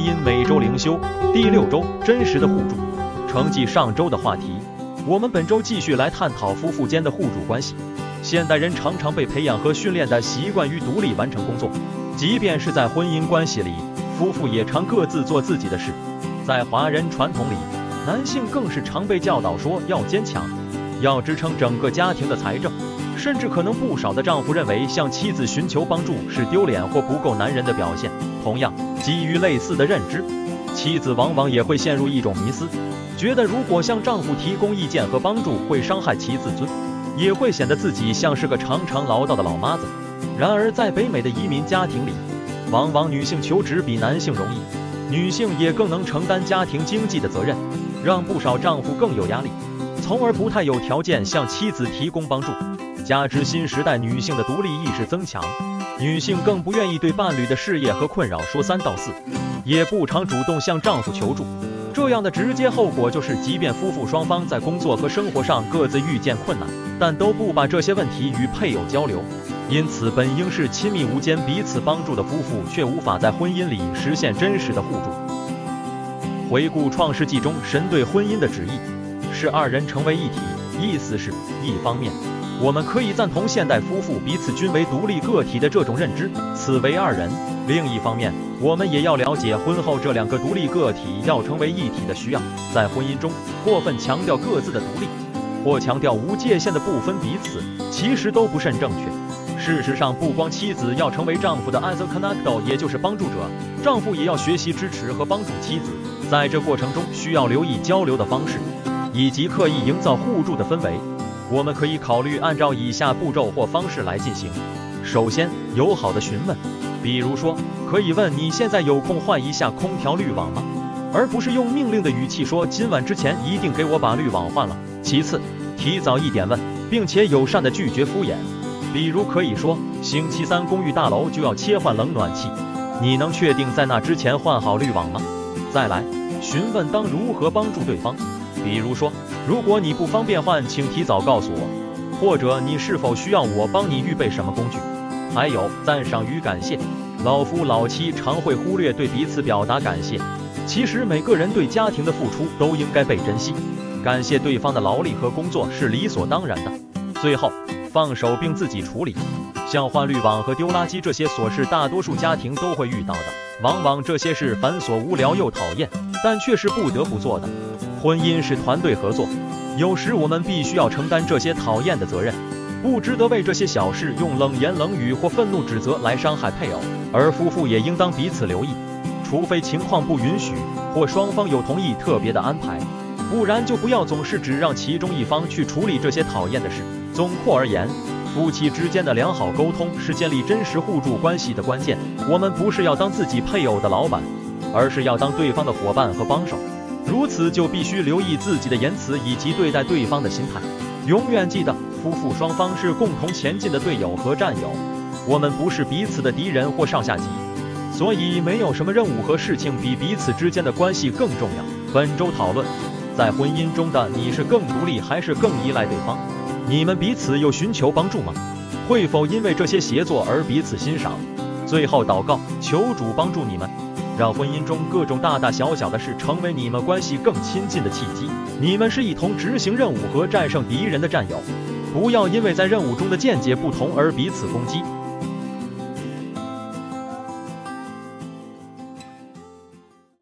因每周灵修第六周真实的互助。承继上周的话题，我们本周继续来探讨夫妇间的互助关系。现代人常常被培养和训练的习惯于独立完成工作，即便是在婚姻关系里，夫妇也常各自做自己的事。在华人传统里，男性更是常被教导说要坚强，要支撑整个家庭的财政。甚至可能不少的丈夫认为向妻子寻求帮助是丢脸或不够男人的表现。同样，基于类似的认知，妻子往往也会陷入一种迷思，觉得如果向丈夫提供意见和帮助会伤害其自尊，也会显得自己像是个常常唠叨的老妈子。然而，在北美的移民家庭里，往往女性求职比男性容易，女性也更能承担家庭经济的责任，让不少丈夫更有压力，从而不太有条件向妻子提供帮助。加之新时代女性的独立意识增强，女性更不愿意对伴侣的事业和困扰说三道四，也不常主动向丈夫求助。这样的直接后果就是，即便夫妇双方在工作和生活上各自遇见困难，但都不把这些问题与配偶交流。因此，本应是亲密无间、彼此帮助的夫妇，却无法在婚姻里实现真实的互助。回顾创世纪中神对婚姻的旨意，是二人成为一体，意思是，一方面。我们可以赞同现代夫妇彼此均为独立个体的这种认知，此为二人。另一方面，我们也要了解婚后这两个独立个体要成为一体的需要。在婚姻中，过分强调各自的独立，或强调无界限的不分彼此，其实都不甚正确。事实上，不光妻子要成为丈夫的 as a connector，也就是帮助者，丈夫也要学习支持和帮助妻子。在这过程中，需要留意交流的方式，以及刻意营造互助的氛围。我们可以考虑按照以下步骤或方式来进行。首先，友好的询问，比如说，可以问你现在有空换一下空调滤网吗？而不是用命令的语气说今晚之前一定给我把滤网换了。其次，提早一点问，并且友善的拒绝敷衍。比如可以说，星期三公寓大楼就要切换冷暖气，你能确定在那之前换好滤网吗？再来，询问当如何帮助对方。比如说，如果你不方便换，请提早告诉我，或者你是否需要我帮你预备什么工具？还有赞赏与感谢，老夫老妻常会忽略对彼此表达感谢。其实每个人对家庭的付出都应该被珍惜，感谢对方的劳力和工作是理所当然的。最后，放手并自己处理，像换滤网和丢垃圾这些琐事，大多数家庭都会遇到的。往往这些事繁琐无聊又讨厌，但却是不得不做的。婚姻是团队合作，有时我们必须要承担这些讨厌的责任，不值得为这些小事用冷言冷语或愤怒指责来伤害配偶。而夫妇也应当彼此留意，除非情况不允许或双方有同意特别的安排，不然就不要总是只让其中一方去处理这些讨厌的事。总括而言，夫妻之间的良好沟通是建立真实互助关系的关键。我们不是要当自己配偶的老板，而是要当对方的伙伴和帮手。如此就必须留意自己的言辞以及对待对方的心态。永远记得，夫妇双方是共同前进的队友和战友，我们不是彼此的敌人或上下级。所以，没有什么任务和事情比彼此之间的关系更重要。本周讨论，在婚姻中的你是更独立还是更依赖对方？你们彼此有寻求帮助吗？会否因为这些协作而彼此欣赏？最后祷告，求主帮助你们。让婚姻中各种大大小小的事成为你们关系更亲近的契机。你们是一同执行任务和战胜敌人的战友，不要因为在任务中的见解不同而彼此攻击。